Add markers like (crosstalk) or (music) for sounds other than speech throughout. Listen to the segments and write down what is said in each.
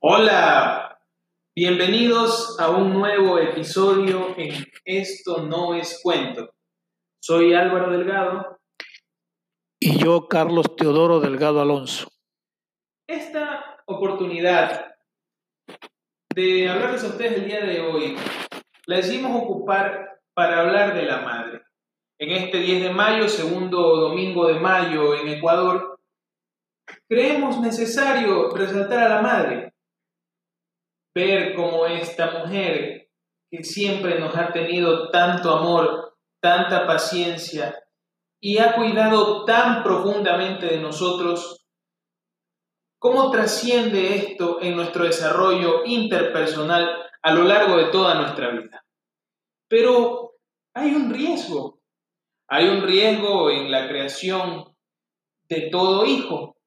Hola, bienvenidos a un nuevo episodio en Esto no es cuento. Soy Álvaro Delgado. Y yo, Carlos Teodoro Delgado Alonso. Esta oportunidad de hablarles a ustedes el día de hoy la decidimos ocupar para hablar de la madre. En este 10 de mayo, segundo domingo de mayo en Ecuador, creemos necesario resaltar a la madre ver cómo esta mujer que siempre nos ha tenido tanto amor, tanta paciencia y ha cuidado tan profundamente de nosotros, cómo trasciende esto en nuestro desarrollo interpersonal a lo largo de toda nuestra vida. Pero hay un riesgo, hay un riesgo en la creación de todo hijo,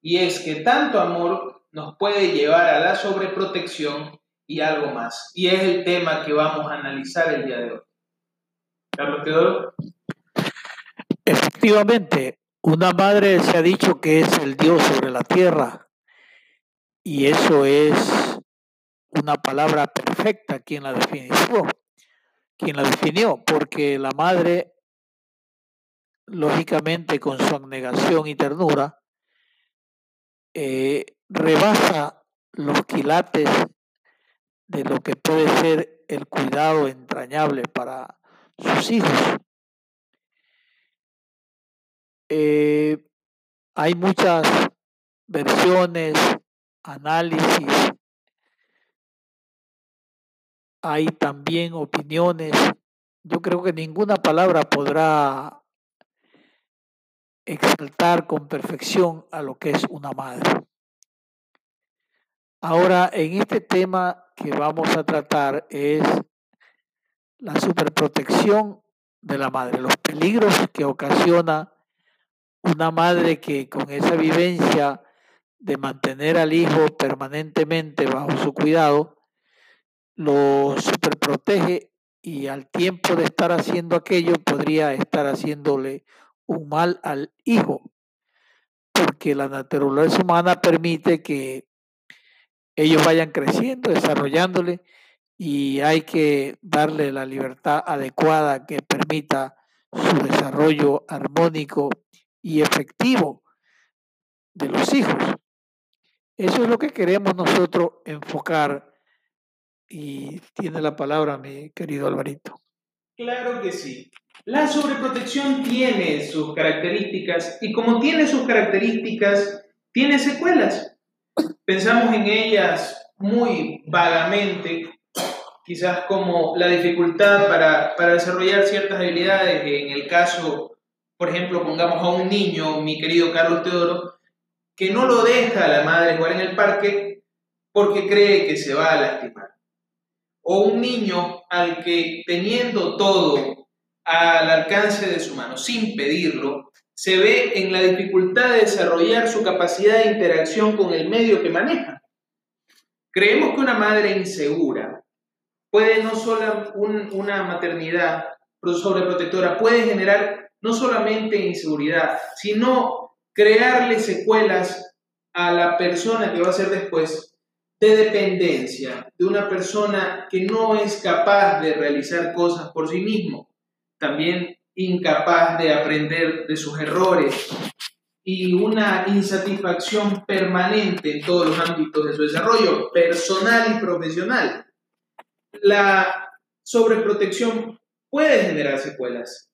y es que tanto amor nos puede llevar a la sobreprotección y algo más. Y es el tema que vamos a analizar el día de hoy. Carlos Teodoro. Efectivamente, una madre se ha dicho que es el Dios sobre la tierra y eso es una palabra perfecta quien la definió, quien la definió, porque la madre, lógicamente con su abnegación y ternura, eh, rebasa los quilates de lo que puede ser el cuidado entrañable para sus hijos. Eh, hay muchas versiones, análisis, hay también opiniones. Yo creo que ninguna palabra podrá exaltar con perfección a lo que es una madre. Ahora, en este tema que vamos a tratar es la superprotección de la madre, los peligros que ocasiona una madre que con esa vivencia de mantener al hijo permanentemente bajo su cuidado, lo superprotege y al tiempo de estar haciendo aquello podría estar haciéndole un mal al hijo, porque la naturaleza humana permite que ellos vayan creciendo, desarrollándole y hay que darle la libertad adecuada que permita su desarrollo armónico y efectivo de los hijos. Eso es lo que queremos nosotros enfocar y tiene la palabra mi querido Alvarito. Claro que sí. La sobreprotección tiene sus características y como tiene sus características, tiene secuelas. Pensamos en ellas muy vagamente, quizás como la dificultad para, para desarrollar ciertas habilidades, en el caso, por ejemplo, pongamos a un niño, mi querido Carlos Teodoro, que no lo deja a la madre jugar en el parque porque cree que se va a lastimar. O un niño al que teniendo todo al alcance de su mano, sin pedirlo, se ve en la dificultad de desarrollar su capacidad de interacción con el medio que maneja. Creemos que una madre insegura puede no solo una maternidad sobreprotectora puede generar no solamente inseguridad, sino crearle secuelas a la persona que va a ser después de dependencia, de una persona que no es capaz de realizar cosas por sí mismo. También incapaz de aprender de sus errores y una insatisfacción permanente en todos los ámbitos de su desarrollo personal y profesional. La sobreprotección puede generar secuelas.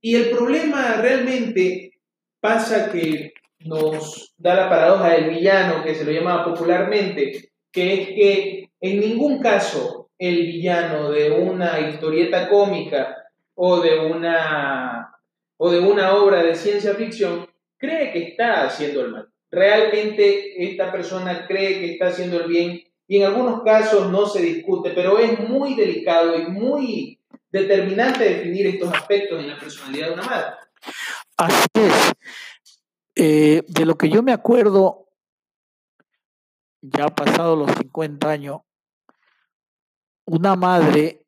Y el problema realmente pasa que nos da la paradoja del villano, que se lo llama popularmente, que es que en ningún caso el villano de una historieta cómica o de una, o de una obra de ciencia ficción cree que está haciendo el mal. Realmente esta persona cree que está haciendo el bien y en algunos casos no se discute, pero es muy delicado y muy determinante definir estos aspectos en la personalidad de una madre. Así es. Eh, de lo que yo me acuerdo, ya pasado los 50 años, una madre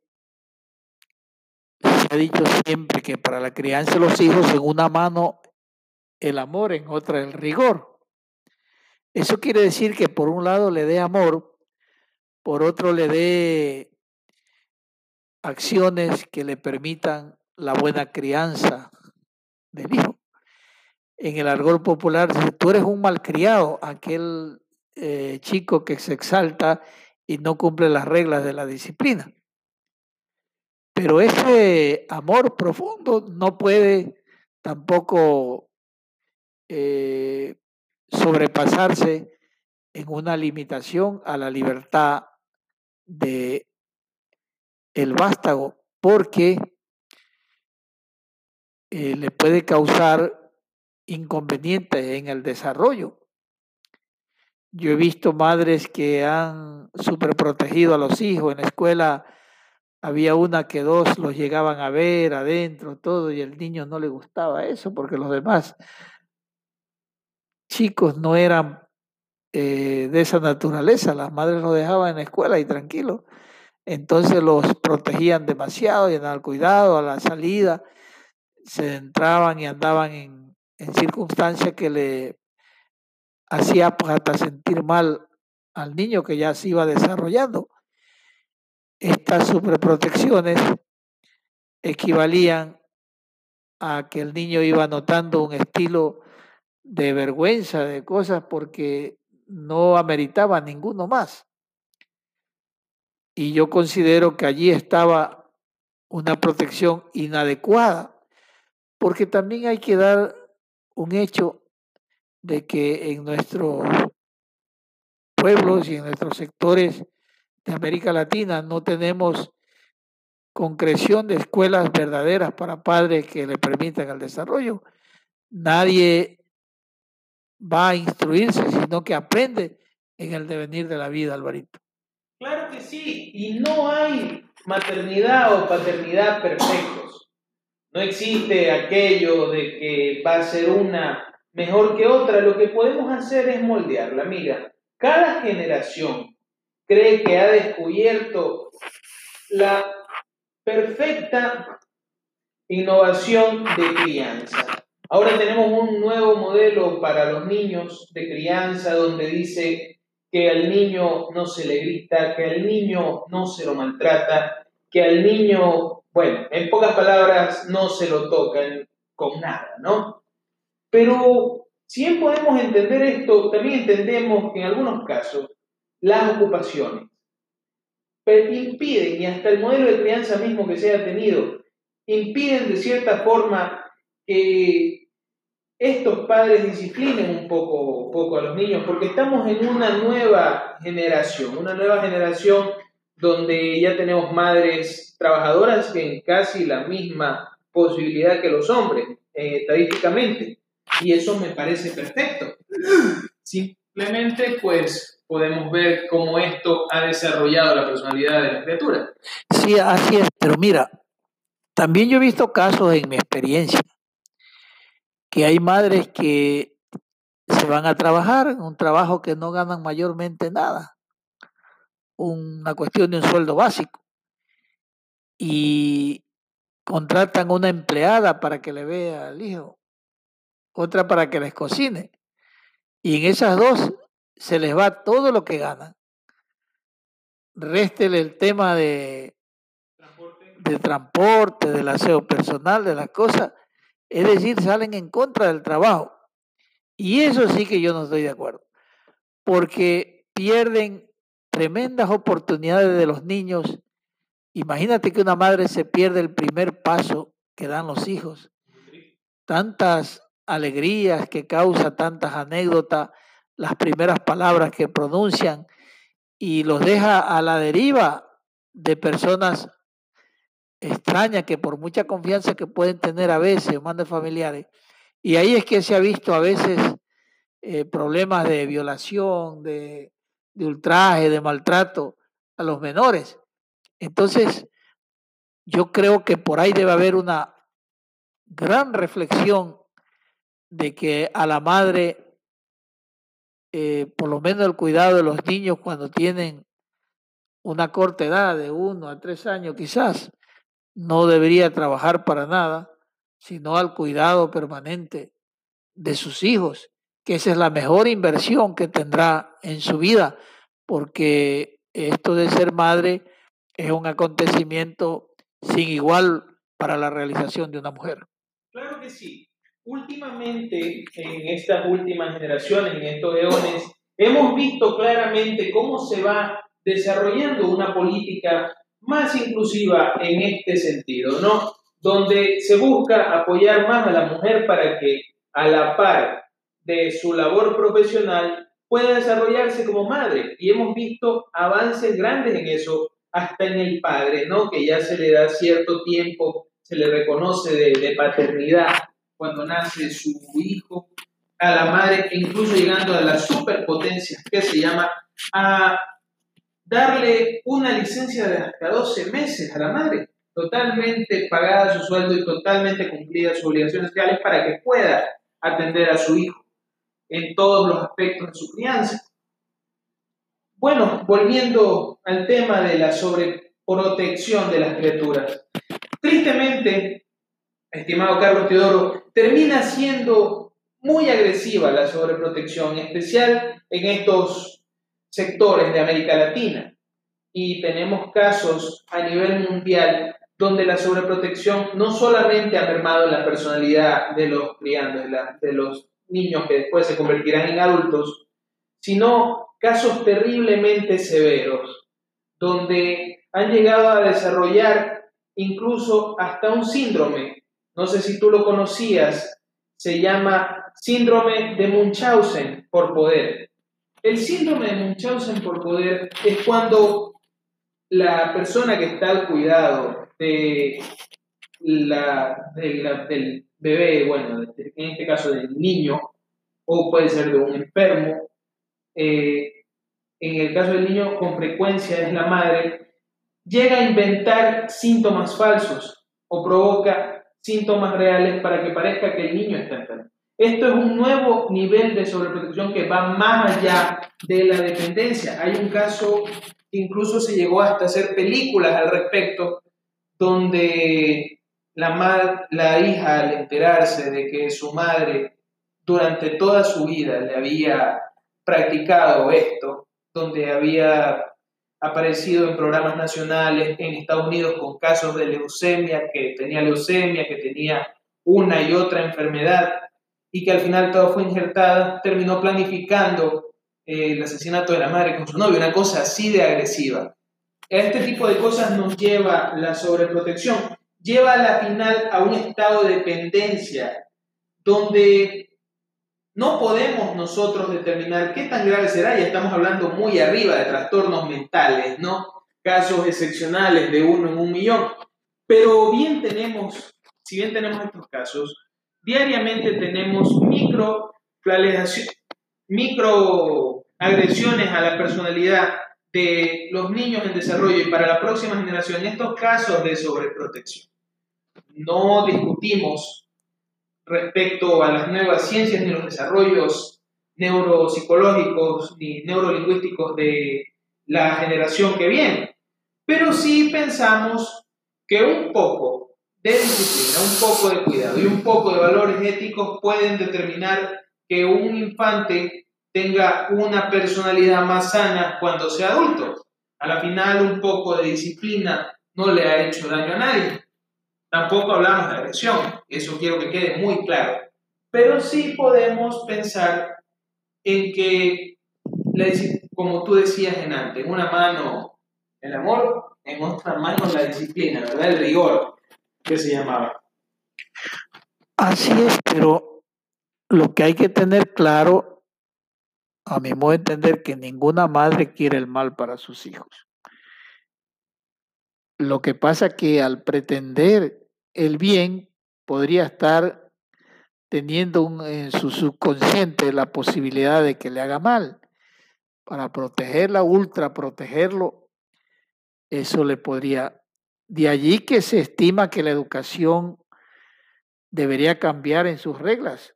ha dicho siempre que para la crianza de los hijos en una mano el amor, en otra el rigor. Eso quiere decir que por un lado le dé amor, por otro le dé acciones que le permitan la buena crianza del hijo. En el argol popular, tú eres un malcriado, aquel eh, chico que se exalta y no cumple las reglas de la disciplina. Pero ese amor profundo no puede tampoco eh, sobrepasarse en una limitación a la libertad de el vástago, porque eh, le puede causar inconvenientes en el desarrollo. Yo he visto madres que han superprotegido a los hijos. En la escuela había una que dos los llegaban a ver adentro, todo, y el niño no le gustaba eso porque los demás chicos no eran eh, de esa naturaleza. Las madres los dejaban en la escuela y tranquilo. Entonces los protegían demasiado y andaban cuidado a la salida. Se entraban y andaban en, en circunstancias que le hacía hasta sentir mal al niño que ya se iba desarrollando. Estas superprotecciones equivalían a que el niño iba notando un estilo de vergüenza de cosas porque no ameritaba ninguno más. Y yo considero que allí estaba una protección inadecuada, porque también hay que dar un hecho de que en nuestros pueblos y en nuestros sectores de América Latina no tenemos concreción de escuelas verdaderas para padres que le permitan el desarrollo. Nadie va a instruirse, sino que aprende en el devenir de la vida, Alvarito. Claro que sí, y no hay maternidad o paternidad perfectos. No existe aquello de que va a ser una mejor que otra. Lo que podemos hacer es moldearla. Mira, cada generación cree que ha descubierto la perfecta innovación de crianza. Ahora tenemos un nuevo modelo para los niños de crianza donde dice que al niño no se le grita, que al niño no se lo maltrata, que al niño, bueno, en pocas palabras, no se lo tocan con nada, ¿no? Pero si bien podemos entender esto, también entendemos que en algunos casos las ocupaciones impiden, y hasta el modelo de crianza mismo que se ha tenido, impiden de cierta forma que estos padres disciplinen un poco, poco a los niños, porque estamos en una nueva generación, una nueva generación donde ya tenemos madres trabajadoras en casi la misma posibilidad que los hombres, eh, estadísticamente, y eso me parece perfecto. Simplemente, pues, podemos ver cómo esto ha desarrollado la personalidad de la criatura. Sí, así es, pero mira, también yo he visto casos en mi experiencia que hay madres que se van a trabajar un trabajo que no ganan mayormente nada, una cuestión de un sueldo básico, y contratan una empleada para que le vea al hijo, otra para que les cocine, y en esas dos se les va todo lo que ganan. Réstele el tema de, de transporte, del aseo personal, de las cosas, es decir, salen en contra del trabajo. Y eso sí que yo no estoy de acuerdo, porque pierden tremendas oportunidades de los niños. Imagínate que una madre se pierde el primer paso que dan los hijos. Tantas alegrías que causa, tantas anécdotas, las primeras palabras que pronuncian y los deja a la deriva de personas extraña que por mucha confianza que pueden tener a veces, de familiares, y ahí es que se ha visto a veces eh, problemas de violación, de ultraje, de maltrato a los menores. Entonces, yo creo que por ahí debe haber una gran reflexión de que a la madre, eh, por lo menos el cuidado de los niños cuando tienen una corta edad, de uno a tres años quizás, no debería trabajar para nada, sino al cuidado permanente de sus hijos, que esa es la mejor inversión que tendrá en su vida, porque esto de ser madre es un acontecimiento sin igual para la realización de una mujer. Claro que sí. Últimamente, en estas últimas generaciones, en estos eones, hemos visto claramente cómo se va desarrollando una política más inclusiva en este sentido, ¿no? Donde se busca apoyar más a la mujer para que a la par de su labor profesional pueda desarrollarse como madre. Y hemos visto avances grandes en eso, hasta en el padre, ¿no? Que ya se le da cierto tiempo, se le reconoce de, paternidad cuando nace su hijo, a la madre, incluso llegando a la superpotencia que se llama, a darle una licencia de hasta 12 meses a la madre, totalmente pagada su sueldo y totalmente cumplida sus obligaciones sociales para que pueda atender a su hijo en todos los aspectos de su crianza. Bueno, volviendo al tema de la sobreprotección de las criaturas. Tristemente, estimado Carlos Teodoro, termina siendo muy agresiva la sobreprotección, en especial en estos sectores de América Latina. Y tenemos casos a nivel mundial donde la sobreprotección no solamente ha mermado la personalidad de los criandos, de, los niños que después se convertirán en adultos, sino casos terriblemente severos, donde han llegado a desarrollar incluso hasta un síndrome, no sé si tú lo conocías, se llama síndrome de Munchausen por poder. El síndrome de Munchausen por poder es cuando la persona que está al cuidado de la, del bebé, bueno, en este caso del niño, o puede ser de un enfermo, eh, en el caso del niño con frecuencia es la madre, llega a inventar síntomas falsos o provoca síntomas reales para que parezca que el niño está enfermo. Esto es un nuevo nivel de sobreprotección que va más allá de la dependencia. Hay un caso incluso se llegó hasta hacer películas al respecto, donde la, la hija al enterarse de que su madre durante toda su vida le había practicado esto, donde había aparecido en programas nacionales en Estados Unidos con casos de leucemia, que tenía leucemia, que tenía una y otra enfermedad, y que al final todo fue injertada, terminó planificando eh, el asesinato de la madre con su novio, una cosa así de agresiva. Este tipo de cosas nos lleva la sobreprotección, lleva a la final a un estado de dependencia, donde no podemos nosotros determinar qué tan grave será, y estamos hablando muy arriba de trastornos mentales, ¿no? Casos excepcionales de uno en un millón. Pero bien tenemos, si bien tenemos estos casos, diariamente tenemos micro microagresiones a la personalidad de los niños en desarrollo y para la próxima generación estos casos de sobreprotección. No discutimos respecto a las nuevas ciencias ni los desarrollos neuropsicológicos ni neurolingüísticos de la generación que viene, pero sí pensamos que un poco de disciplina, un poco de cuidado y un poco de valores éticos pueden determinar que un infante tenga una personalidad más sana cuando sea adulto. A la final, un poco de disciplina no le ha hecho daño a nadie. Tampoco hablamos de agresión, eso quiero que quede muy claro. Pero sí podemos pensar en que, como tú decías en antes, en una mano el amor, en otra mano la disciplina, ¿verdad? El rigor que se llamaba. Así es, pero lo que hay que tener claro, a mi modo de entender, que ninguna madre quiere el mal para sus hijos. Lo que pasa que al pretender el bien, podría estar teniendo en su subconsciente la posibilidad de que le haga mal. Para protegerla, ultra protegerlo, eso le podría de allí que se estima que la educación debería cambiar en sus reglas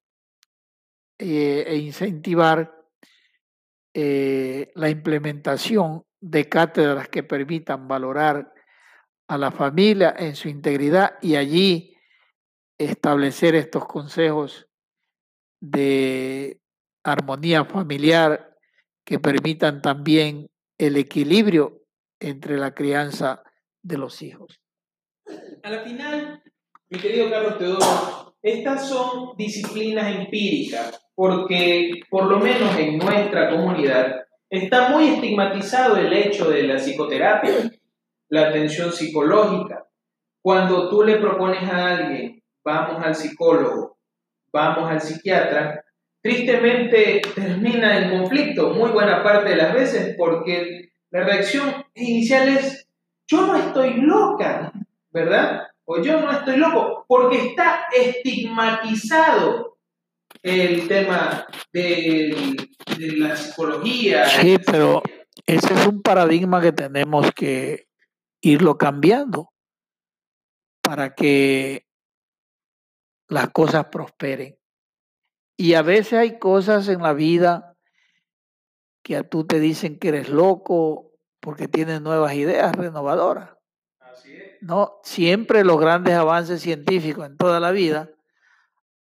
eh, e incentivar eh, la implementación de cátedras que permitan valorar a la familia en su integridad y allí establecer estos consejos de armonía familiar que permitan también el equilibrio entre la crianza de los hijos. A la final, mi querido Carlos Teodoro, estas son disciplinas empíricas, porque por lo menos en nuestra comunidad está muy estigmatizado el hecho de la psicoterapia, la atención psicológica. Cuando tú le propones a alguien, vamos al psicólogo, vamos al psiquiatra, tristemente termina en conflicto muy buena parte de las veces porque la reacción inicial es, yo no estoy loca, ¿verdad? O yo no estoy loco, porque está estigmatizado el tema de, de la psicología. Sí, pero ese es un paradigma que tenemos que irlo cambiando para que las cosas prosperen. Y a veces hay cosas en la vida que a tú te dicen que eres loco porque tienes nuevas ideas renovadoras. No, siempre los grandes avances científicos en toda la vida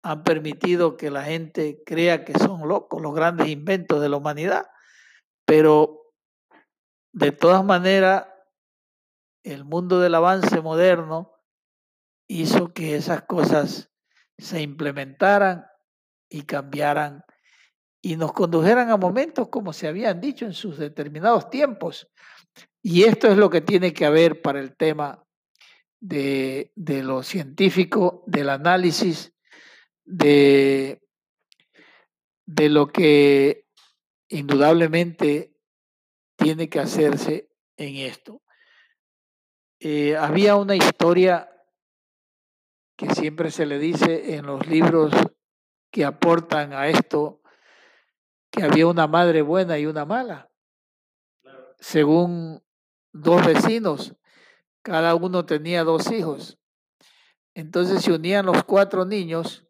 han permitido que la gente crea que son locos los grandes inventos de la humanidad. Pero de todas maneras, el mundo del avance moderno hizo que esas cosas se implementaran y cambiaran y nos condujeran a momentos como se habían dicho en sus determinados tiempos. Y esto es lo que tiene que haber para el tema de, de lo científico, del análisis, de, de lo que indudablemente tiene que hacerse en esto. Eh, había una historia que siempre se le dice en los libros que aportan a esto que había una madre buena y una mala. Según dos vecinos, cada uno tenía dos hijos. Entonces se unían los cuatro niños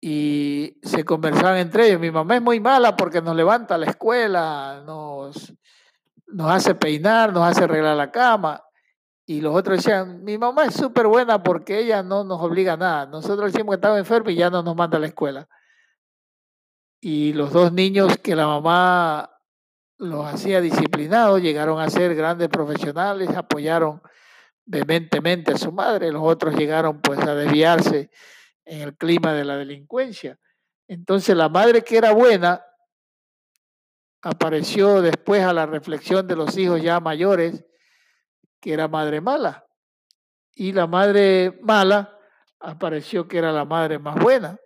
y se conversaban entre ellos. Mi mamá es muy mala porque nos levanta a la escuela, nos, nos hace peinar, nos hace arreglar la cama. Y los otros decían, mi mamá es súper buena porque ella no nos obliga a nada. Nosotros decimos que estaba enfermo y ya no nos manda a la escuela. Y los dos niños que la mamá los hacía disciplinados llegaron a ser grandes profesionales, apoyaron vehementemente a su madre. Los otros llegaron pues a desviarse en el clima de la delincuencia. Entonces la madre que era buena apareció después a la reflexión de los hijos ya mayores que era madre mala. Y la madre mala apareció que era la madre más buena.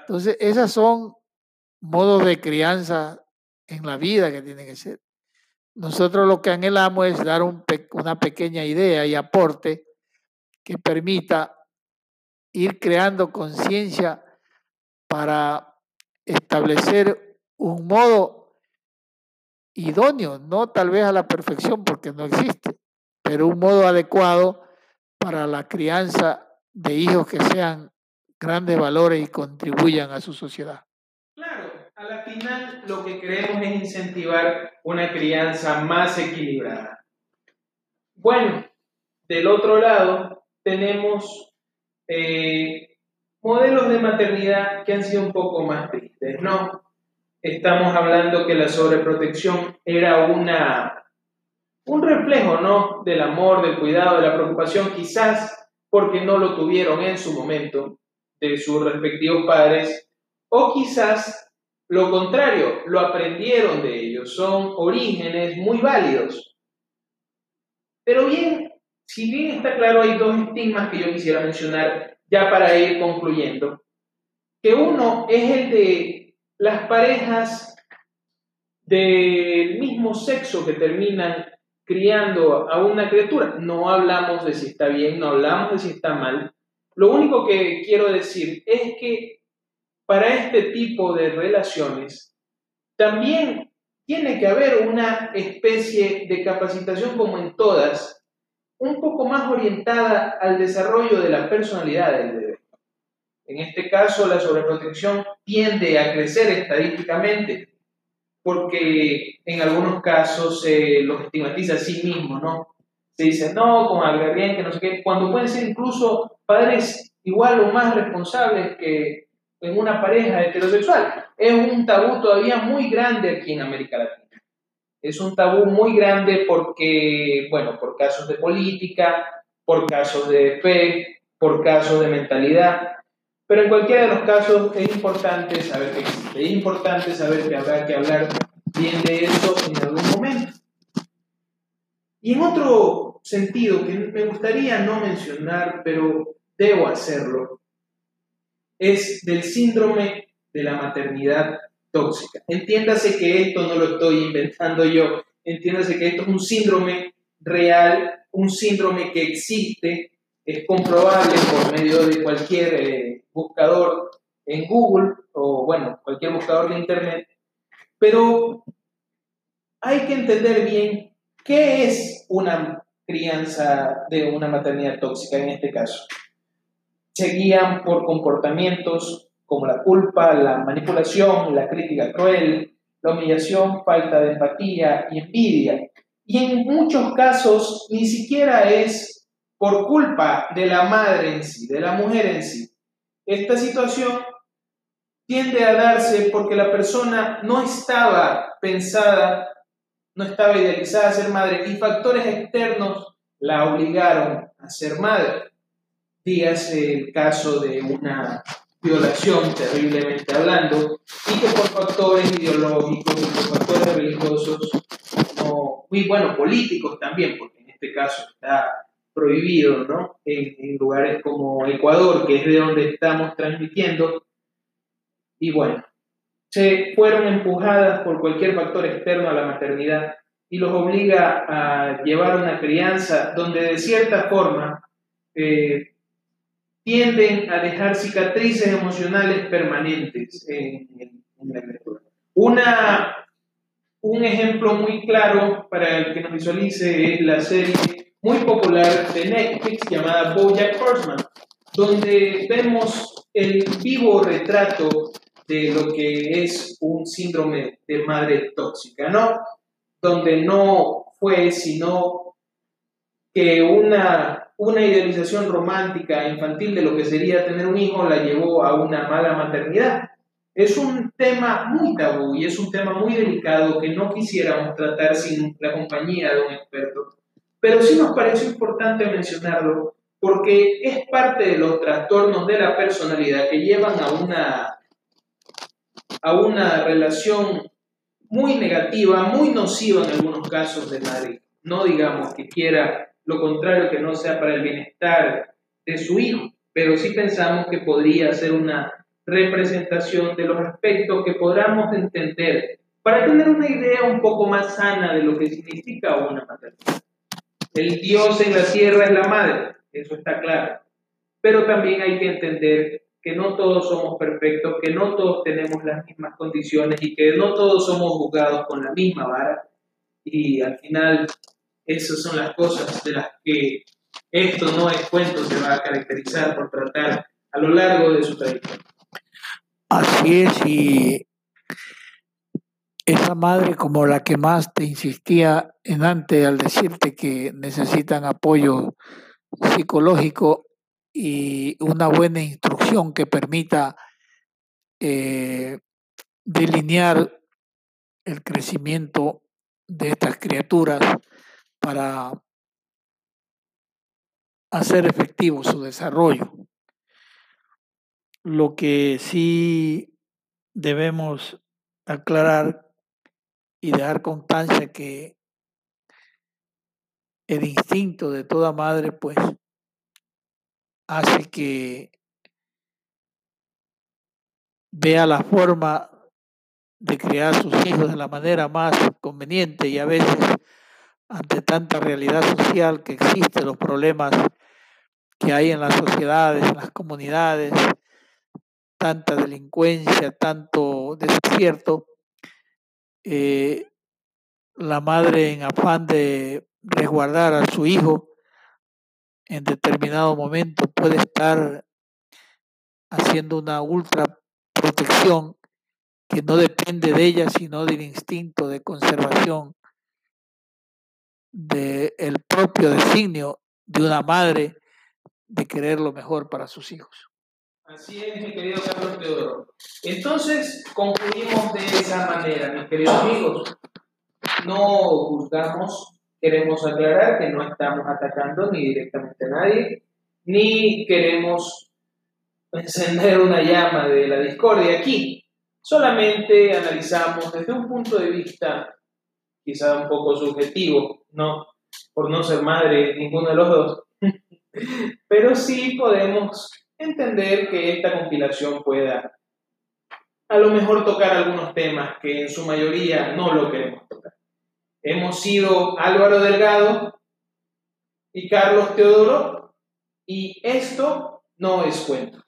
Entonces, esas son modos de crianza en la vida que tienen que ser. Nosotros lo que anhelamos es dar una pequeña idea y aporte que permita ir creando conciencia para establecer un modo idóneo, no tal vez a la perfección porque no existe, pero un modo adecuado para la crianza de hijos que sean grandes valores y contribuyan a su sociedad. Claro, a la final lo que queremos es incentivar una crianza más equilibrada. Bueno, del otro lado tenemos eh, modelos de maternidad que han sido un poco más tristes, ¿no? Estamos hablando que la sobreprotección era una un reflejo, ¿no? Del amor, del cuidado, de la preocupación, quizás porque no lo tuvieron en su momento de sus respectivos padres, o quizás lo contrario, lo aprendieron de ellos, son orígenes muy válidos. Pero bien, si bien está claro, hay dos estigmas que yo quisiera mencionar ya para ir concluyendo, que uno es el de las parejas del mismo sexo que terminan criando a una criatura. No hablamos de si está bien, no hablamos de si está mal. Lo único que quiero decir es que para este tipo de relaciones también tiene que haber una especie de capacitación como en todas, un poco más orientada al desarrollo de la personalidad del bebé. En este caso, la sobreprotección tiende a crecer estadísticamente porque en algunos casos se los estigmatiza a sí mismo, ¿no? Se dice, no, con bien, que no sé qué, cuando pueden ser incluso padres igual o más responsables que en una pareja heterosexual. Es un tabú todavía muy grande aquí en América Latina. Es un tabú muy grande porque, bueno, por casos de política, por casos de fe, por casos de mentalidad. Pero en cualquiera de los casos es importante saber que existe. Es importante saber que habrá que hablar bien de eso en algún momento. Y en otro sentido que me gustaría no mencionar, pero debo hacerlo, es del síndrome de la maternidad tóxica. Entiéndase que esto no lo estoy inventando yo, entiéndase que esto es un síndrome real, un síndrome que existe, es comprobable por medio de cualquier eh, buscador en Google o, bueno, cualquier buscador de Internet, pero hay que entender bien qué es una crianza de una maternidad tóxica en este caso. Se guían por comportamientos como la culpa, la manipulación, la crítica cruel, la humillación, falta de empatía y envidia. Y en muchos casos ni siquiera es por culpa de la madre en sí, de la mujer en sí. Esta situación tiende a darse porque la persona no estaba pensada, no estaba idealizada a ser madre y factores externos la obligaron a ser madre. Dígase el caso de una violación terriblemente hablando, y que por factores ideológicos y por factores religiosos, no, muy bueno, políticos también, porque en este caso está prohibido, ¿no? En, lugares como Ecuador, que es de donde estamos transmitiendo, y bueno, se fueron empujadas por cualquier factor externo a la maternidad y los obliga a llevar una crianza donde de cierta forma eh, tienden a dejar cicatrices emocionales permanentes en, la criatura. Una, un ejemplo muy claro para el que nos visualice es la serie muy popular de Netflix llamada BoJack Horseman, donde vemos el vivo retrato de lo que es un síndrome de madre tóxica, ¿no? Donde no fue sino que una una idealización romántica infantil de lo que sería tener un hijo la llevó a una mala maternidad. Es un tema muy tabú y es un tema muy delicado que no quisiéramos tratar sin la compañía de un experto. Pero sí nos parece importante mencionarlo porque es parte de los trastornos de la personalidad que llevan a una, a una relación muy negativa, muy nociva en algunos casos de madre. No digamos que quiera lo contrario que no sea para el bienestar de su hijo, pero sí pensamos que podría ser una representación de los aspectos que podamos entender para tener una idea un poco más sana de lo que significa una maternidad. El Dios en la tierra es la madre, eso está claro, pero también hay que entender que no todos somos perfectos, que no todos tenemos las mismas condiciones y que no todos somos juzgados con la misma vara y al final esas son las cosas de las que esto no es cuento se va a caracterizar por tratar a lo largo de su trayectoria. Así es, y esa madre como la que más te insistía en antes al decirte que necesitan apoyo psicológico y una buena instrucción que permita eh, delinear el crecimiento de estas criaturas para hacer efectivo su desarrollo. Lo que sí debemos aclarar y dejar constancia que el instinto de toda madre pues hace que vea la forma de criar sus hijos de la manera más conveniente y a veces ante tanta realidad social que existe, los problemas que hay en las sociedades, en las comunidades, tanta delincuencia, tanto desierto, eh, la madre en afán de resguardar a su hijo en determinado momento puede estar haciendo una ultra protección que no depende de ella, sino del instinto de conservación del propio designio de una madre de querer lo mejor para sus hijos. Así es, mi querido Carlos Teodoro. Entonces, concluimos de esa manera, mis queridos amigos. No juzgamos, queremos aclarar que no estamos atacando ni directamente a nadie, ni queremos encender una llama de la discordia aquí. Solamente analizamos desde un punto de vista quizá un poco subjetivo, no por no ser madre ninguno de los dos, (laughs) pero sí podemos entender que esta compilación pueda a lo mejor tocar algunos temas que en su mayoría no lo queremos tocar. Hemos sido Álvaro Delgado y Carlos Teodoro y esto no es cuento.